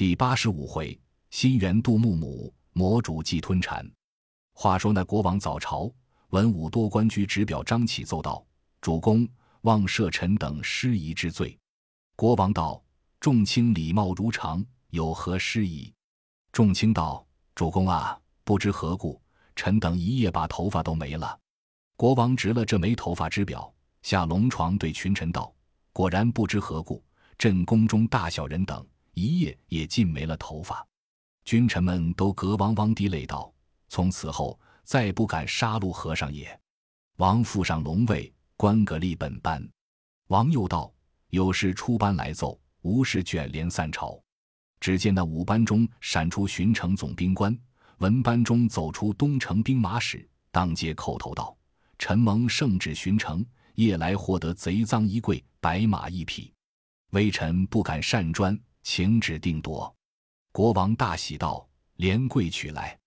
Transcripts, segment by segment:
第八十五回，新元杜牧母，魔主祭吞蝉。话说那国王早朝，文武多官居执表张启奏道：“主公，望赦臣等失仪之罪。”国王道：“众卿礼貌如常，有何失仪？”众卿道：“主公啊，不知何故，臣等一夜把头发都没了。”国王执了这没头发之表，下龙床对群臣道：“果然不知何故，朕宫中大小人等。”一夜也尽没了头发，君臣们都格汪汪滴泪道：“从此后再不敢杀戮和尚也。”王复上龙位，官格立本班。王又道：“有事出班来奏，无事卷帘散朝。”只见那五班中闪出巡城总兵官，文班中走出东城兵马使，当街叩头道：“臣蒙圣旨巡城，夜来获得贼赃一柜，白马一匹，微臣不敢擅专。”请旨定夺，国王大喜道：“连跪取来。”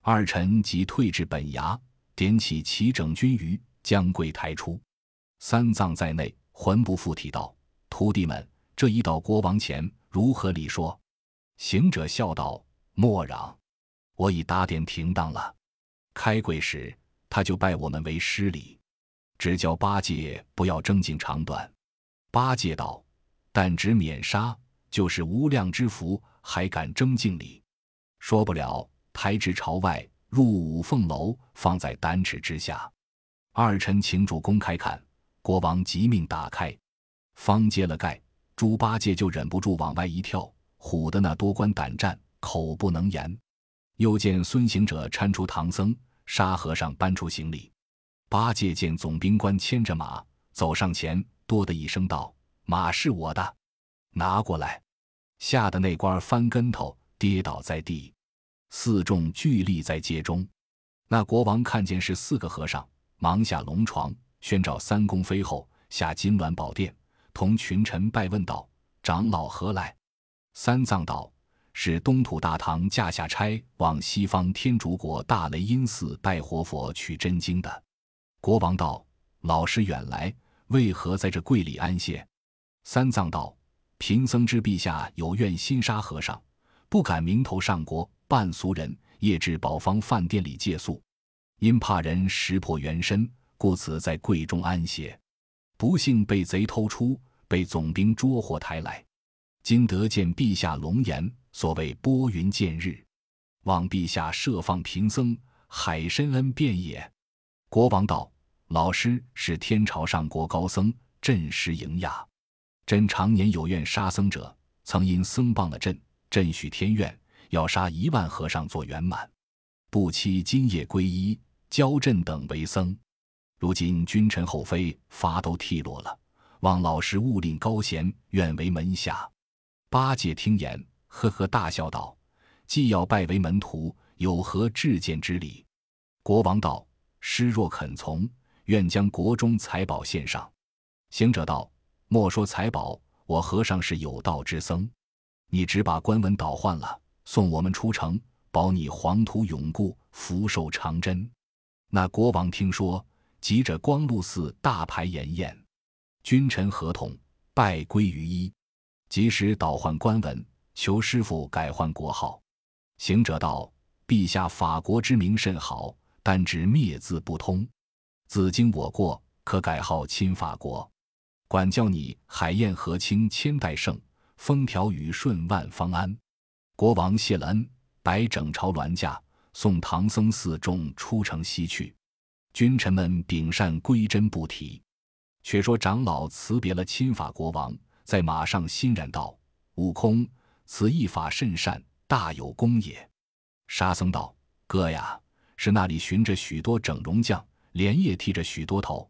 二臣即退至本衙，点起齐整军余，将贵抬出。三藏在内，魂不附体道：“徒弟们，这一到国王前，如何礼说？”行者笑道：“莫嚷，我已打点停当了。开柜时，他就拜我们为师礼，只教八戒不要争竞长短。”八戒道：“但只免杀。”就是无量之福，还敢争敬礼？说不了，抬至朝外，入五凤楼，放在丹尺之下。二臣请主公开看。国王即命打开，方揭了盖，猪八戒就忍不住往外一跳，唬得那多官胆战，口不能言。又见孙行者搀出唐僧，沙和尚搬出行李。八戒见总兵官牵着马走上前，哆的一声道：“马是我的，拿过来。”吓得那官翻跟头，跌倒在地。四众聚立在街中。那国王看见是四个和尚，忙下龙床，宣召三公妃后下金銮宝殿，同群臣拜问道：“长老何来？”三藏道：“是东土大唐驾下差往西方天竺国大雷音寺拜活佛取真经的。”国王道：“老师远来，为何在这柜里安歇？”三藏道。贫僧知陛下有愿心杀和尚，不敢明头上国，扮俗人，夜至宝方饭店里借宿。因怕人识破原身，故此在柜中安歇。不幸被贼偷出，被总兵捉获抬来。今得见陛下龙颜，所谓拨云见日，望陛下赦放贫僧，海深恩便也。国王道：“老师是天朝上国高僧，朕实迎雅。”朕常年有愿杀僧者，曾因僧谤了朕，朕许天愿，要杀一万和尚做圆满，不期今夜皈依，教朕等为僧。如今君臣后妃发都剃落了，望老师勿令高贤，愿为门下。八戒听言，呵呵大笑道：“既要拜为门徒，有何至见之礼？”国王道：“师若肯从，愿将国中财宝献上。”行者道。莫说财宝，我和尚是有道之僧，你只把官文倒换了，送我们出城，保你黄土永固，福寿长真。那国王听说，急着光禄寺大排筵宴，君臣合同，拜归于一，及时倒换官文，求师傅改换国号。行者道：“陛下法国之名甚好，但只灭字不通，自经我过，可改号亲法国。”管教你海晏河清千代盛，风调雨顺万方安。国王谢了恩，摆整朝銮驾，送唐僧四众出城西去。君臣们秉善归真不提。却说长老辞别了亲法国王，在马上欣然道：“悟空，此一法甚善，大有功也。”沙僧道：“哥呀，是那里寻着许多整容匠，连夜剃着许多头。”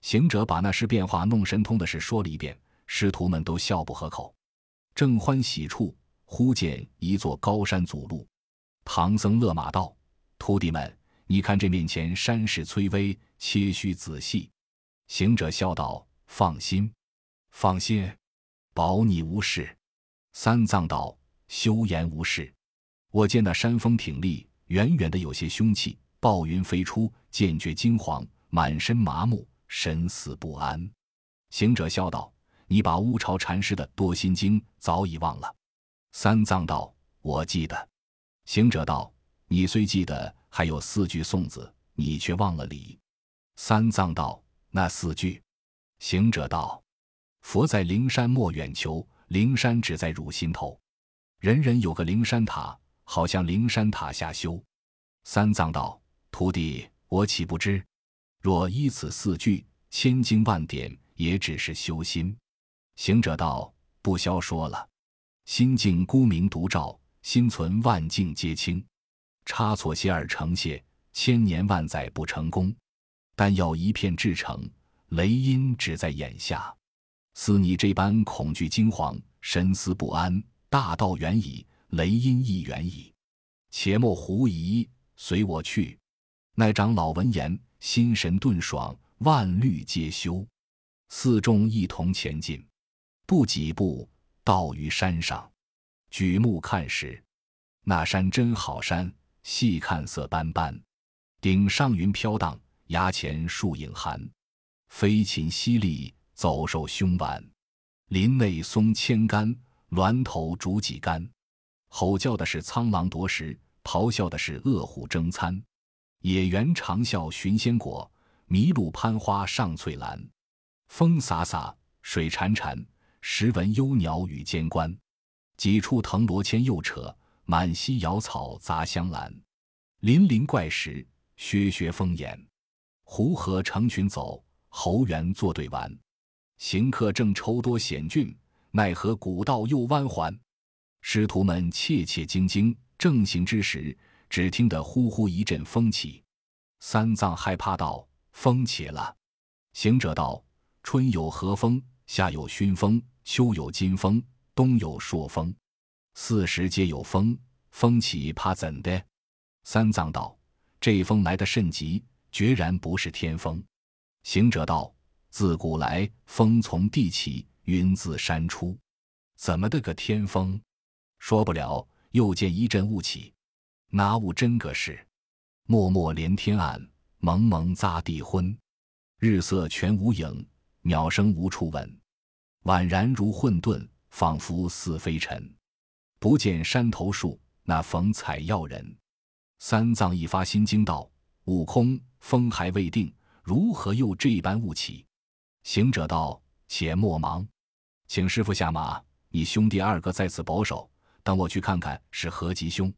行者把那时变化弄神通的事说了一遍，师徒们都笑不合口。正欢喜处，忽见一座高山阻路。唐僧勒马道：“徒弟们，你看这面前山势崔巍，切须仔细。”行者笑道：“放心，放心，保你无事。”三藏道：“休言无事。我见那山峰挺立，远远的有些凶气，暴云飞出，见觉金黄，满身麻木。”神思不安，行者笑道：“你把乌巢禅师的《多心经》早已忘了。三藏道：“我记得。”行者道：“你虽记得，还有四句颂子，你却忘了理。”三藏道：“那四句。”行者道：“佛在灵山莫远求，灵山只在汝心头。人人有个灵山塔，好像灵山塔下修。”三藏道：“徒弟，我岂不知？若依此四句，千经万典也只是修心。”行者道：“不消说了。心境孤明独照，心存万境皆清。差错些而成谢，千年万载不成功。但要一片至诚，雷音只在眼下。似你这般恐惧惊惶，神思不安，大道远矣，雷音亦远矣。且莫狐疑。”随我去，那长老闻言，心神顿爽，万虑皆休。四众一同前进，不几步到于山上，举目看时，那山真好山，细看色斑斑，顶上云飘荡，崖前树影寒，飞禽犀利，走兽凶顽，林内松千竿，峦头竹几竿，吼叫的是苍狼夺食。咆哮的是恶虎争餐，野猿长啸寻仙果，麋鹿攀花上翠兰。风飒飒，水潺潺，时闻幽鸟语间关。几处藤萝牵又扯，满溪瑶草杂香兰。林林怪石，削削峰岩。湖河成群走，猴猿作对玩。行客正愁多险峻，奈何古道又弯环。师徒们切切惊惊。正行之时，只听得呼呼一阵风起，三藏害怕道：“风起了。”行者道：“春有和风，夏有熏风，秋有金风，冬有朔风，四时皆有风。风起怕怎的？”三藏道：“这风来的甚急，决然不是天风。”行者道：“自古来风从地起，云自山出，怎么的个天风？说不了。”又见一阵雾起，那雾真个是，漠漠连天暗，蒙蒙匝地昏，日色全无影，鸟声无处闻，宛然如混沌，仿佛似飞尘。不见山头树，那逢采药人。三藏一发心惊道：“悟空，风还未定，如何又这般雾起？”行者道：“且莫忙，请师傅下马，你兄弟二个在此保守。”等我去看看是何吉凶。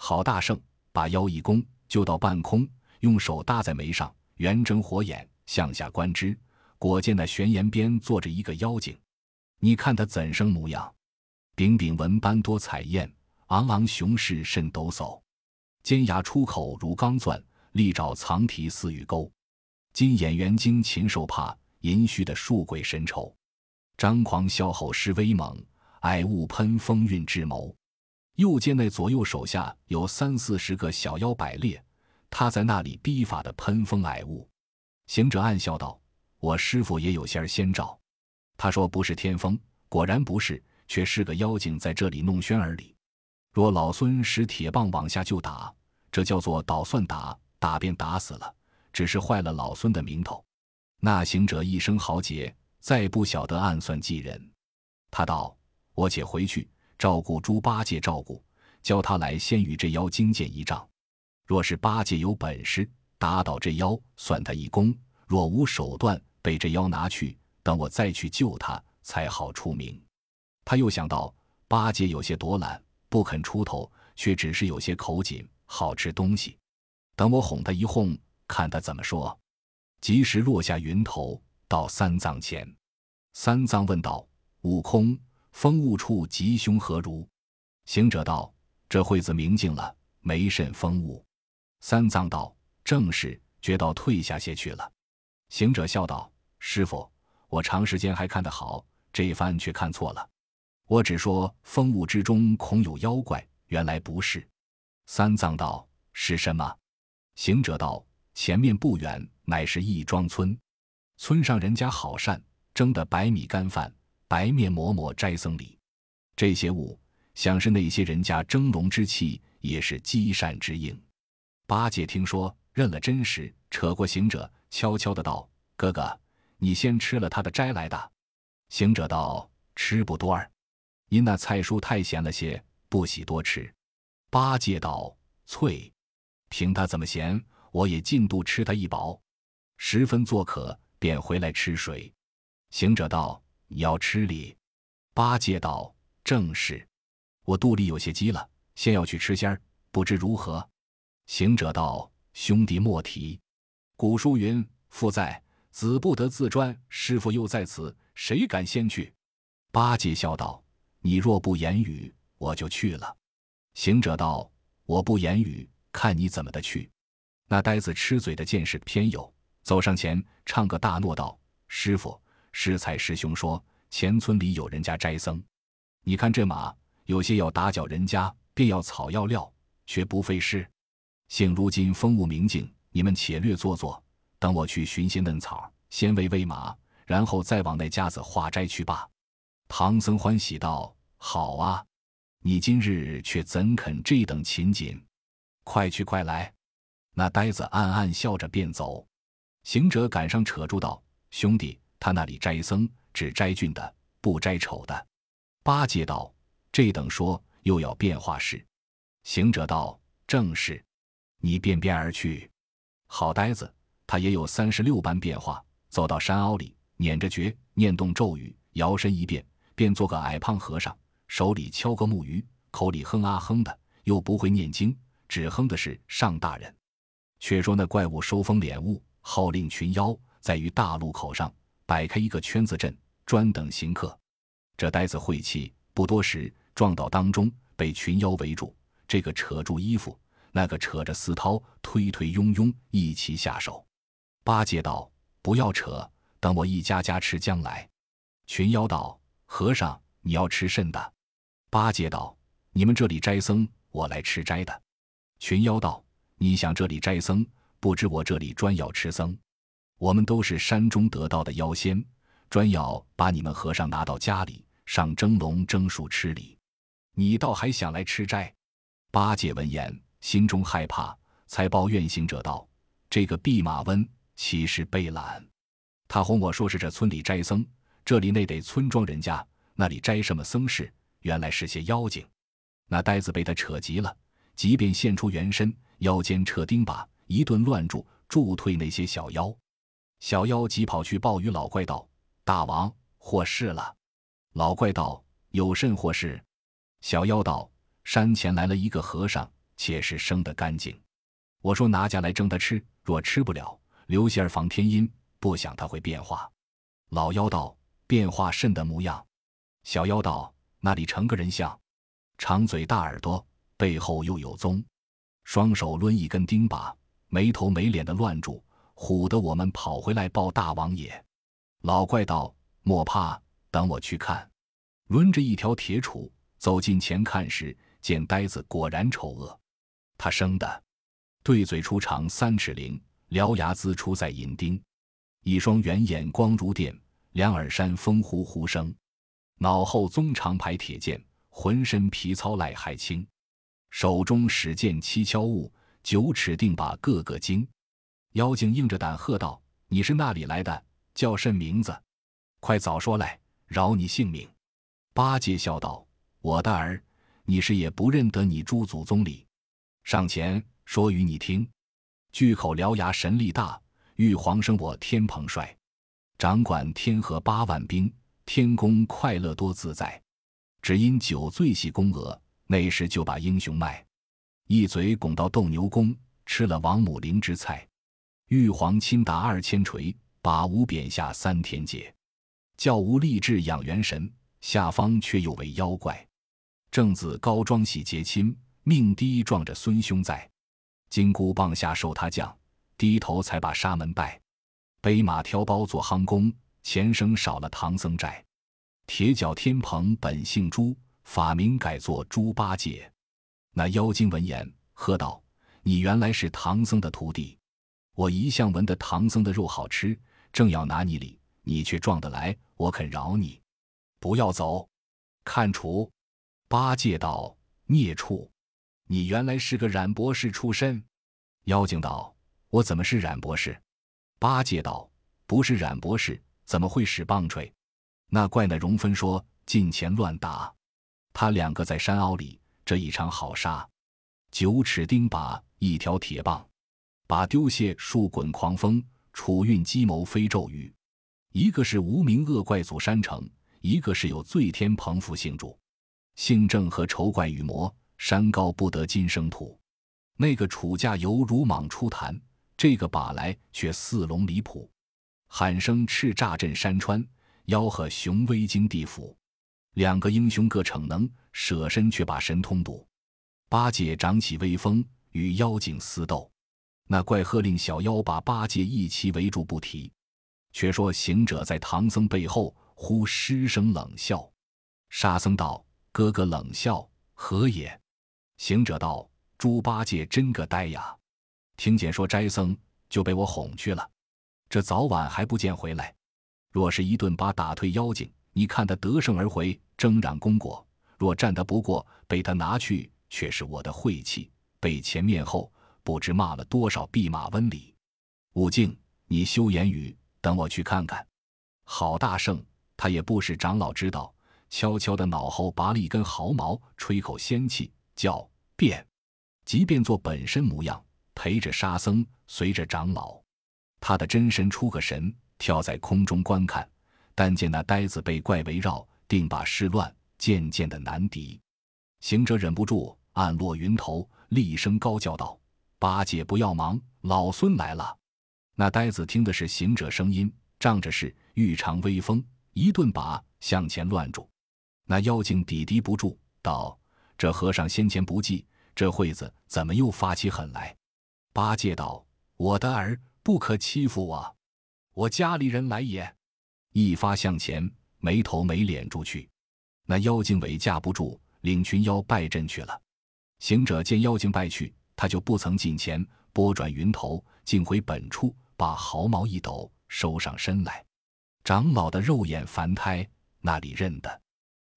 郝大圣把腰一弓，就到半空，用手搭在眉上，圆睁火眼向下观之，果见那悬崖边坐着一个妖精。你看他怎生模样？柄柄纹斑多彩艳，昂昂雄势甚抖擞，尖牙出口如钢钻，利爪藏蹄似玉钩。金眼圆睛禽兽怕，银须的树鬼神愁。张狂笑吼势威猛。矮雾喷风韵智谋，又见那左右手下有三四十个小妖摆列，他在那里逼法的喷风矮雾。行者暗笑道：“我师傅也有些儿先兆。”他说：“不是天风，果然不是，却是个妖精在这里弄轩而已。若老孙使铁棒往下就打，这叫做捣蒜打，打便打死了，只是坏了老孙的名头。”那行者一声豪杰，再不晓得暗算计人。他道。我且回去照顾猪八戒，照顾教他来先与这妖精见一仗。若是八戒有本事打倒这妖，算他一功；若无手段，被这妖拿去，等我再去救他，才好出名。他又想到八戒有些躲懒，不肯出头，却只是有些口紧，好吃东西。等我哄他一哄，看他怎么说。及时落下云头，到三藏前。三藏问道：“悟空。”风雾处吉凶何如？行者道：“这会子明净了，没甚风雾。”三藏道：“正是，觉到退下些去了。”行者笑道：“师傅，我长时间还看得好，这一番却看错了。我只说风雾之中恐有妖怪，原来不是。”三藏道：“是什么？”行者道：“前面不远，乃是义庄村，村上人家好善，蒸的白米干饭。”白面馍馍斋僧里，这些物想是那些人家蒸笼之气，也是积善之应。八戒听说，认了真实，扯过行者，悄悄的道：“哥哥，你先吃了他的斋来的。”行者道：“吃不多儿。”因那菜蔬太咸了些，不喜多吃。”八戒道：“翠，凭他怎么咸，我也进肚吃他一饱，十分作渴，便回来吃水。”行者道：“你要吃哩？”八戒道：“正是，我肚里有些饥了，先要去吃仙儿，不知如何？”行者道：“兄弟莫提。古书云：‘父在，子不得自专。’师傅又在此，谁敢先去？”八戒笑道：“你若不言语，我就去了。”行者道：“我不言语，看你怎么的去。”那呆子吃嘴的见识偏有，走上前唱个大诺道：“师傅，师才师兄说，前村里有人家斋僧，你看这马有些要打搅人家，便要草药料，却不费事。幸如今风物明净，你们且略坐坐，等我去寻些嫩草，先喂喂马，然后再往那家子化斋去罢。”唐僧欢喜道：“好啊。”你今日却怎肯这等勤谨？快去快来！那呆子暗暗笑着便走。行者赶上扯住道：“兄弟，他那里斋僧只斋俊的，不斋丑的。”八戒道：“这等说又要变化事。”行者道：“正是，你便便而去。”好呆子，他也有三十六般变化。走到山凹里，捻着诀，念动咒语，摇身一变，变做个矮胖和尚。手里敲个木鱼，口里哼啊哼的，又不会念经，只哼的是上大人。却说那怪物收风敛雾，号令群妖在于大路口上摆开一个圈子阵，专等行客。这呆子晦气，不多时撞到当中，被群妖围住。这个扯住衣服，那个扯着丝绦，推推拥拥一齐下手。八戒道：“不要扯，等我一家家吃将来。”群妖道：“和尚，你要吃甚的？”八戒道：“你们这里斋僧，我来吃斋的。”群妖道：“你想这里斋僧，不知我这里专要吃僧。我们都是山中得道的妖仙，专要把你们和尚拿到家里上蒸笼蒸熟吃哩。你倒还想来吃斋？”八戒闻言，心中害怕，才抱怨行者道：“这个弼马温其实被懒，他哄我说是这村里斋僧，这里那得村庄人家，那里斋什么僧事？”原来是些妖精，那呆子被他扯急了，即便现出原身，腰间扯钉耙，一顿乱住，助退那些小妖。小妖急跑去报与老怪道：“大王祸事了。”老怪道：“有甚祸事？”小妖道：“山前来了一个和尚，且是生得干净。我说拿家来蒸他吃，若吃不了，留些儿防天阴。不想他会变化。”老妖道：“变化甚的模样？”小妖道。那里成个人像，长嘴大耳朵，背后又有棕，双手抡一根钉耙，没头没脸的乱住，唬得我们跑回来报大王爷。老怪道：“莫怕，等我去看。”抡着一条铁杵走近前看时，见呆子果然丑恶。他生的对嘴出长三尺零，獠牙呲出在银钉，一双圆眼光如电，两耳山风呼呼声。脑后宗长排铁剑，浑身皮糙赖还轻，手中使剑七敲物，九齿钉耙个个精。妖精硬着胆喝道：“你是那里来的？叫甚名字？快早说来，饶你性命。”八戒笑道：“我的儿，你是也不认得你诸祖宗里。上前说与你听。巨口獠牙神力大，玉皇生我天蓬帅，掌管天河八万兵。”天宫快乐多自在，只因酒醉戏宫娥，那时就把英雄卖，一嘴拱到斗牛宫，吃了王母灵芝菜。玉皇亲打二千锤，把吾贬下三天界，教吾立志养元神，下方却又为妖怪。正子高庄喜结亲，命低撞着孙兄在，金箍棒下受他降，低头才把沙门拜，背马挑包做夯工。前生少了唐僧债，铁脚天蓬本姓朱，法名改作猪八戒。那妖精闻言，喝道：“你原来是唐僧的徒弟，我一向闻得唐僧的肉好吃，正要拿你礼，你却撞得来，我肯饶你。不要走，看楚。”八戒道：“孽畜，你原来是个冉博士出身。”妖精道：“我怎么是冉博士？”八戒道：“不是冉博士。”怎么会使棒槌？那怪那容分说近前乱打，他两个在山坳里，这一场好杀。九尺钉耙，一条铁棒，把丢卸树滚狂风，楚运机谋飞骤雨。一个是无名恶怪祖山城，一个是有罪天蓬伏姓主。姓郑和丑怪与魔，山高不得金生土。那个楚家犹如蟒出潭，这个把来却似龙离谱。喊声叱咤震山川，吆喝雄威惊地府。两个英雄各逞能，舍身却把神通堵。八戒长起威风，与妖精厮斗。那怪喝令小妖把八戒一齐围住不提。却说行者在唐僧背后，忽失声冷笑。沙僧道：“哥哥冷笑何也？”行者道：“猪八戒真个呆呀！听见说斋僧，就被我哄去了。这早晚还不见回来。若是一顿把打退妖精，你看他得胜而回，争嚷功过；若战得不过，被他拿去。”却是我的晦气，被前面后，不知骂了多少弼马温里。武敬，你休言语，等我去看看。郝大圣，他也不使长老知道，悄悄的脑后拔了一根毫毛，吹口仙气，叫变，即便做本身模样，陪着沙僧，随着长老。他的真身出个神，跳在空中观看，但见那呆子被怪围绕，定把事乱，渐渐的难敌。行者忍不住。暗落云头，厉声高叫道：“八戒不要忙，老孙来了！”那呆子听的是行者声音，仗着是玉长威风，一顿把向前乱住。那妖精抵敌不住，道：“这和尚先前不济，这会子怎么又发起狠来？”八戒道：“我的儿不可欺负我，我家里人来也。”一发向前，没头没脸住去。那妖精尾架不住，领群妖败阵去了。行者见妖精败去，他就不曾近前，拨转云头，径回本处，把毫毛一抖，收上身来。长老的肉眼凡胎，那里认得？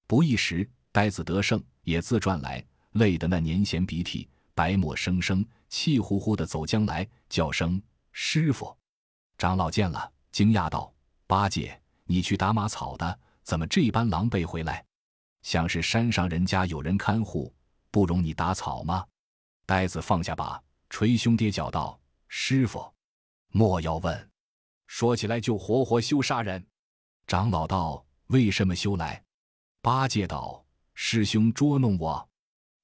不一时，呆子得胜，也自转来，累得那年闲鼻涕，白沫生生，气呼呼的走将来，叫声师傅。长老见了，惊讶道：“八戒，你去打马草的，怎么这般狼狈回来？像是山上人家有人看护。”不容你打草吗？呆子放下把，捶胸跌脚道：“师傅，莫要问，说起来就活活休杀人。”长老道：“为什么休来？”八戒道：“师兄捉弄我。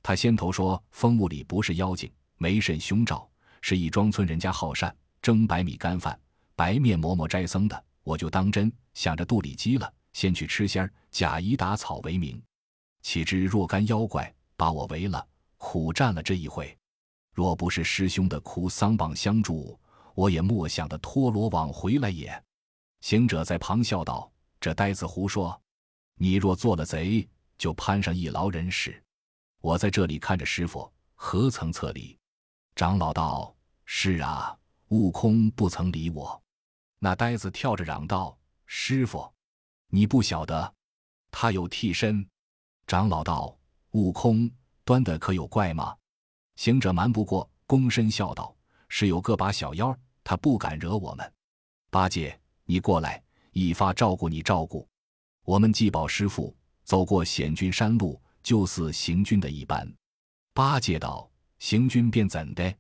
他先头说风雾里不是妖精，没甚凶兆，是一庄村人家好善，蒸白米干饭，白面馍馍斋僧的，我就当真，想着肚里饥了，先去吃仙儿，假以打草为名，岂知若干妖怪。”把我围了，苦战了这一回。若不是师兄的苦桑棒相助，我也莫想的脱罗网回来也。行者在旁笑道：“这呆子胡说！你若做了贼，就攀上一劳人世。我在这里看着师傅，何曾侧理？”长老道：“是啊，悟空不曾理我。”那呆子跳着嚷道：“师傅，你不晓得，他有替身。”长老道。悟空端的可有怪吗？行者瞒不过，躬身笑道：“是有个把小妖，他不敢惹我们。八戒，你过来，一发照顾你照顾。我们祭宝师傅走过险峻山路，就似行军的一般。”八戒道：“行军便怎的？”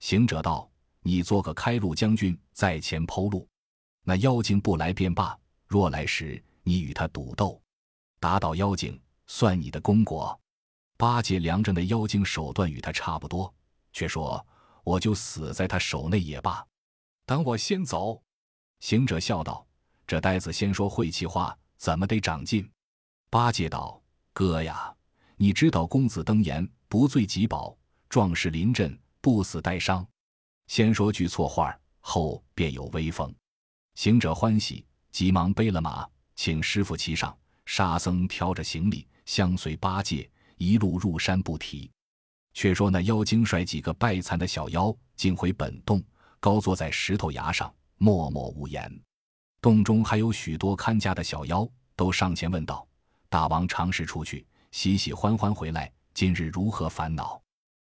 行者道：“你做个开路将军，在前剖路。那妖精不来便罢，若来时，你与他赌斗，打倒妖精，算你的功果。”八戒量着那妖精手段与他差不多，却说：“我就死在他手内也罢。”等我先走。行者笑道：“这呆子先说晦气话，怎么得长进？”八戒道：“哥呀，你知道公子登言不醉即饱，壮士临阵不死带伤。先说句错话，后便有威风。”行者欢喜，急忙背了马，请师傅骑上。沙僧挑着行李，相随八戒。一路入山不提，却说那妖精率几个败残的小妖进回本洞，高坐在石头崖上，默默无言。洞中还有许多看家的小妖，都上前问道：“大王常时出去，喜喜欢欢回来，今日如何烦恼？”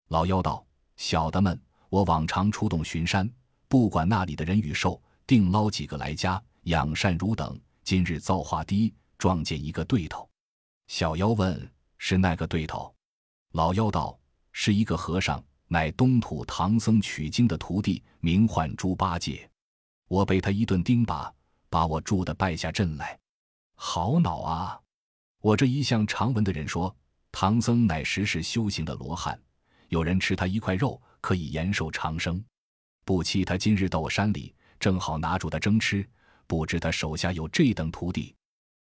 老妖道：“小的们，我往常出洞巡山，不管那里的人与兽，定捞几个来家养善如等。今日造化低，撞见一个对头。”小妖问。是那个对头？”老妖道：“是一个和尚，乃东土唐僧取经的徒弟，名唤猪八戒。我被他一顿钉耙，把我住的败下阵来。好恼啊！我这一向常闻的人说，唐僧乃实是修行的罗汉，有人吃他一块肉，可以延寿长生。不期他今日到我山里，正好拿住他争吃。”不知他手下有这等徒弟，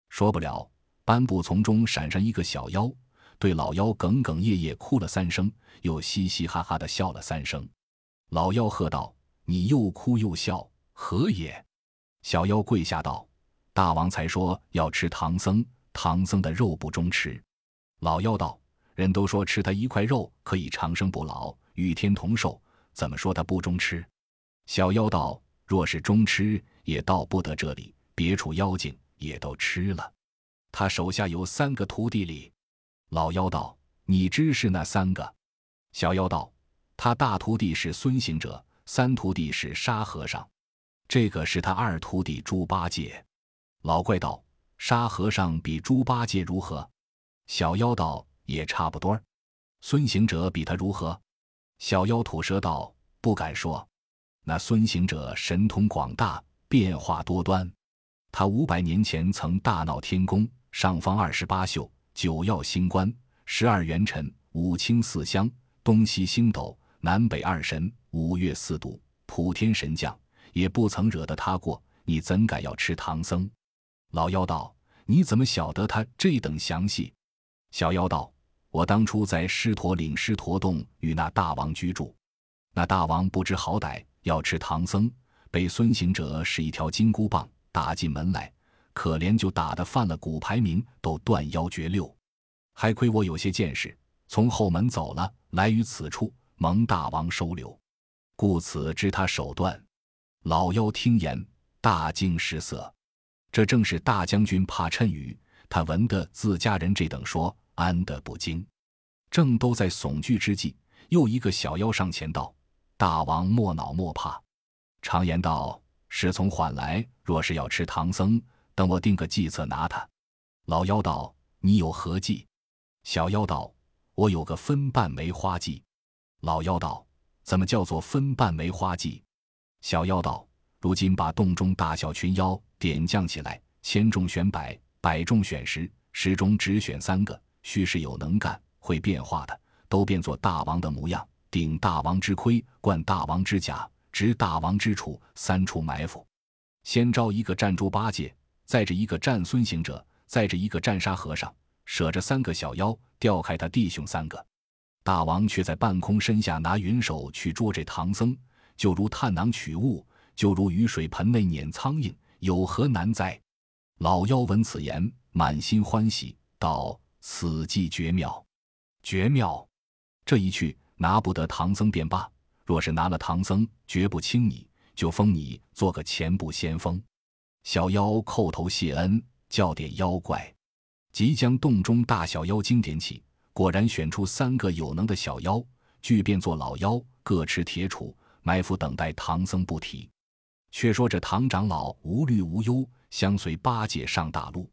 说不了。颁布从中闪上一个小妖，对老妖哽哽咽咽哭了三声，又嘻嘻哈哈的笑了三声。老妖喝道：“你又哭又笑，何也？”小妖跪下道：“大王才说要吃唐僧，唐僧的肉不中吃。”老妖道：“人都说吃他一块肉可以长生不老，与天同寿，怎么说他不中吃？”小妖道：“若是中吃。”也到不得这里，别处妖精也都吃了。他手下有三个徒弟里，老妖道：“你知是那三个？”小妖道：“他大徒弟是孙行者，三徒弟是沙和尚，这个是他二徒弟猪八戒。”老怪道：“沙和尚比猪八戒如何？”小妖道：“也差不多。”孙行者比他如何？小妖吐舌道：“不敢说。那孙行者神通广大。”变化多端，他五百年前曾大闹天宫，上方二十八宿，九曜星官，十二元辰，五清四香，东西星斗，南北二神，五岳四渡，普天神将，也不曾惹得他过。你怎敢要吃唐僧？老妖道：“你怎么晓得他这等详细？”小妖道：“我当初在狮驼岭狮驼洞与那大王居住，那大王不知好歹，要吃唐僧。”被孙行者使一条金箍棒打进门来，可怜就打得犯了骨牌名，都断腰绝六。还亏我有些见识，从后门走了，来于此处，蒙大王收留，故此知他手段。老妖听言，大惊失色。这正是大将军怕谶语，他闻得自家人这等说，安得不惊？正都在悚惧之际，又一个小妖上前道：“大王莫恼莫怕。”常言道：“事从缓来。”若是要吃唐僧，等我定个计策拿他。老妖道：“你有何计？”小妖道：“我有个分瓣梅花计。”老妖道：“怎么叫做分瓣梅花计？”小妖道：“如今把洞中大小群妖点将起来，千中选百，百中选十，十中只选三个，须是有能干、会变化的，都变作大王的模样，顶大王之盔，冠大王之甲。”执大王之处，三处埋伏。先招一个战猪八戒，载着一个战孙行者，载着一个战沙和尚，舍着三个小妖，调开他弟兄三个。大王却在半空身下拿云手去捉这唐僧，就如探囊取物，就如雨水盆内撵苍蝇，有何难哉？老妖闻此言，满心欢喜，道：“此计绝妙，绝妙！这一去，拿不得唐僧便罢。”若是拿了唐僧，绝不轻你，就封你做个前部先锋。小妖叩头谢恩，叫点妖怪，即将洞中大小妖精点起，果然选出三个有能的小妖，俱变作老妖，各持铁杵埋伏，等待唐僧不提。却说这唐长老无虑无忧，相随八戒上大路，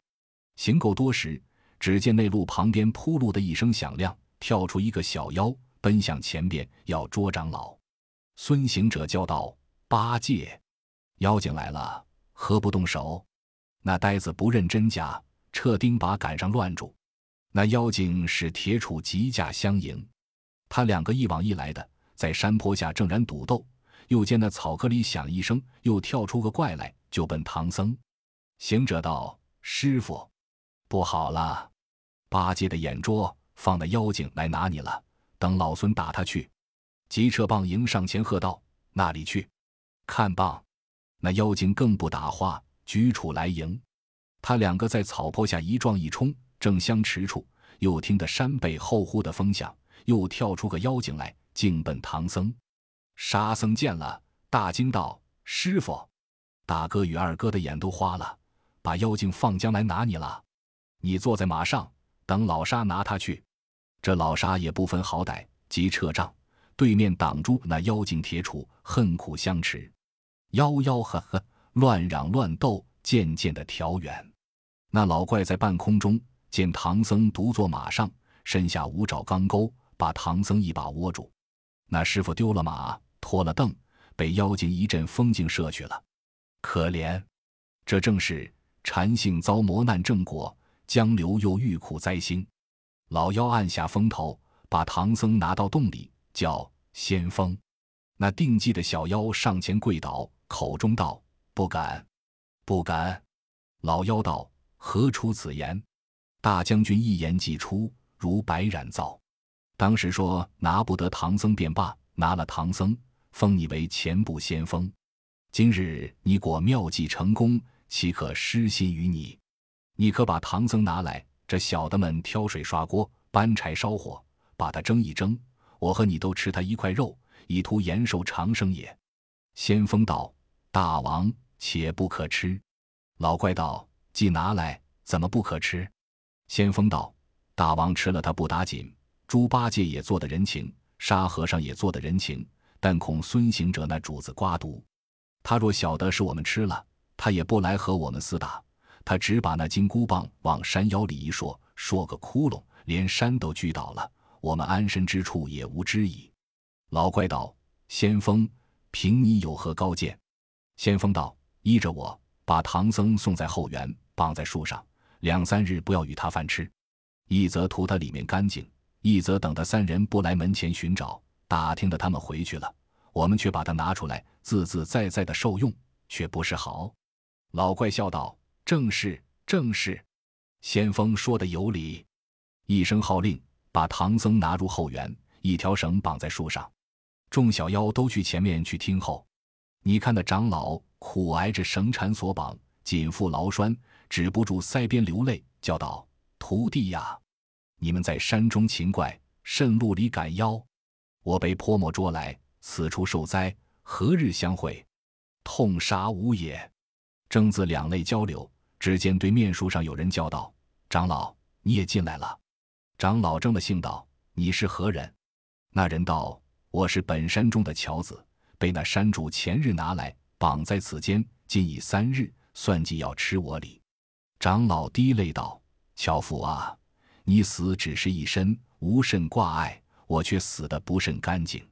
行够多时，只见那路旁边铺路的一声响亮，跳出一个小妖，奔向前边要捉长老。孙行者叫道：“八戒，妖精来了，何不动手？”那呆子不认真假，撤钉耙赶上乱住。那妖精使铁杵急架相迎，他两个一往一来的，在山坡下正然赌斗。又见那草棵里响一声，又跳出个怪来，就奔唐僧。行者道：“师傅，不好了！八戒的眼拙，放那妖精来拿你了。等老孙打他去。”急撤棒迎上前喝道：“那里去？看棒！”那妖精更不打话，举杵来迎。他两个在草坡下一撞一冲，正相持处，又听得山背后呼的风响，又跳出个妖精来，径奔唐僧。沙僧见了，大惊道：“师傅，大哥与二哥的眼都花了，把妖精放将来拿你了。你坐在马上，等老沙拿他去。”这老沙也不分好歹，急撤杖。对面挡住那妖精铁杵，恨苦相持，吆吆喝喝，乱嚷乱斗，渐渐的调远。那老怪在半空中见唐僧独坐马上，身下五爪钢钩，把唐僧一把握住。那师傅丢了马，拖了凳，被妖精一阵风劲射去了。可怜，这正是禅性遭磨难正果，江流又遇苦灾星。老妖按下风头，把唐僧拿到洞里，叫先锋。那定计的小妖上前跪倒，口中道：“不敢，不敢。”老妖道：“何出此言？”大将军一言既出，如白染皂。当时说拿不得唐僧便罢，拿了唐僧，封你为前部先锋。今日你果妙计成功，岂可失信于你？你可把唐僧拿来，这小的们挑水刷锅、搬柴烧火，把他蒸一蒸，我和你都吃他一块肉。以图延寿长生也。先锋道：“大王且不可吃。”老怪道：“既拿来，怎么不可吃？”先锋道：“大王吃了他不打紧，猪八戒也做的人情，沙和尚也做的人情，但恐孙行者那主子刮毒。他若晓得是我们吃了，他也不来和我们厮打。他只把那金箍棒往山腰里一说，说个窟窿，连山都锯倒了，我们安身之处也无知矣。”老怪道：“先锋，凭你有何高见？”先锋道：“依着我，把唐僧送在后园，绑在树上，两三日不要与他饭吃。一则图他里面干净，一则等他三人不来门前寻找，打听的他们回去了，我们却把他拿出来，自自在在的受用，却不是好。”老怪笑道：“正是，正是。”先锋说的有理。一声号令，把唐僧拿入后园，一条绳绑在树上。众小妖都去前面去听候，你看那长老苦挨着绳缠索绑，紧缚牢栓，止不住腮边流泪，叫道：“徒弟呀，你们在山中勤怪，甚路里赶妖？我被泼墨捉来，此处受灾，何日相会？痛杀吾也！”正自两泪交流，只见对面树上有人叫道：“长老，你也进来了。”长老怔了性道：“你是何人？”那人道。我是本山中的樵子，被那山主前日拿来绑在此间，今已三日，算计要吃我礼。长老滴泪道：“樵夫啊，你死只是一身，无甚挂碍，我却死得不甚干净。”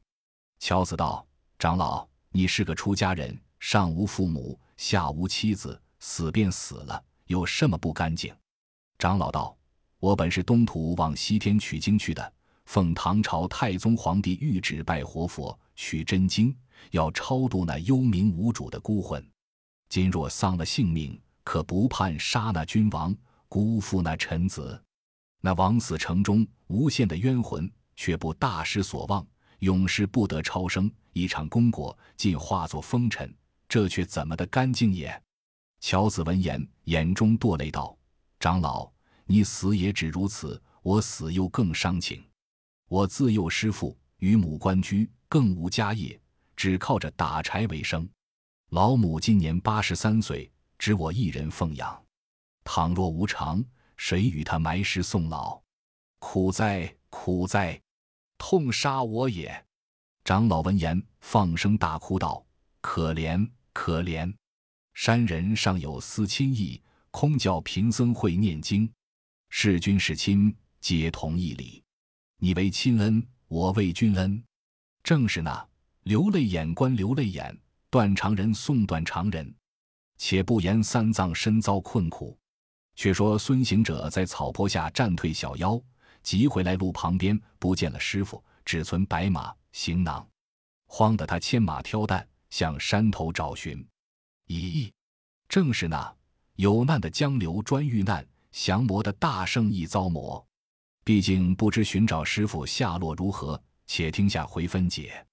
樵子道：“长老，你是个出家人，上无父母，下无妻子，死便死了，有什么不干净？”长老道：“我本是东土往西天取经去的。”奉唐朝太宗皇帝御旨，拜活佛，取真经，要超度那幽冥无主的孤魂。今若丧了性命，可不盼杀那君王，辜负那臣子。那枉死城中无限的冤魂，却不大失所望，永世不得超生。一场功果，尽化作风尘，这却怎么的干净也？乔子闻言，眼中堕泪道：“长老，你死也只如此，我死又更伤情。”我自幼失父，与母关居，更无家业，只靠着打柴为生。老母今年八十三岁，只我一人奉养。倘若无常，谁与他埋尸送老？苦哉，苦哉！痛杀我也！长老闻言，放声大哭道：“可怜，可怜！山人尚有思亲意，空教贫僧会念经。是君是亲，皆同一理。”你为亲恩，我为君恩，正是那流泪眼观流泪眼，断肠人送断肠人。且不言三藏身遭困苦，却说孙行者在草坡下战退小妖，急回来路旁边不见了师傅，只存白马行囊，慌得他牵马挑担向山头找寻。咦，正是那有难的江流专遇难，降魔的大圣亦遭魔。毕竟不知寻找师傅下落如何，且听下回分解。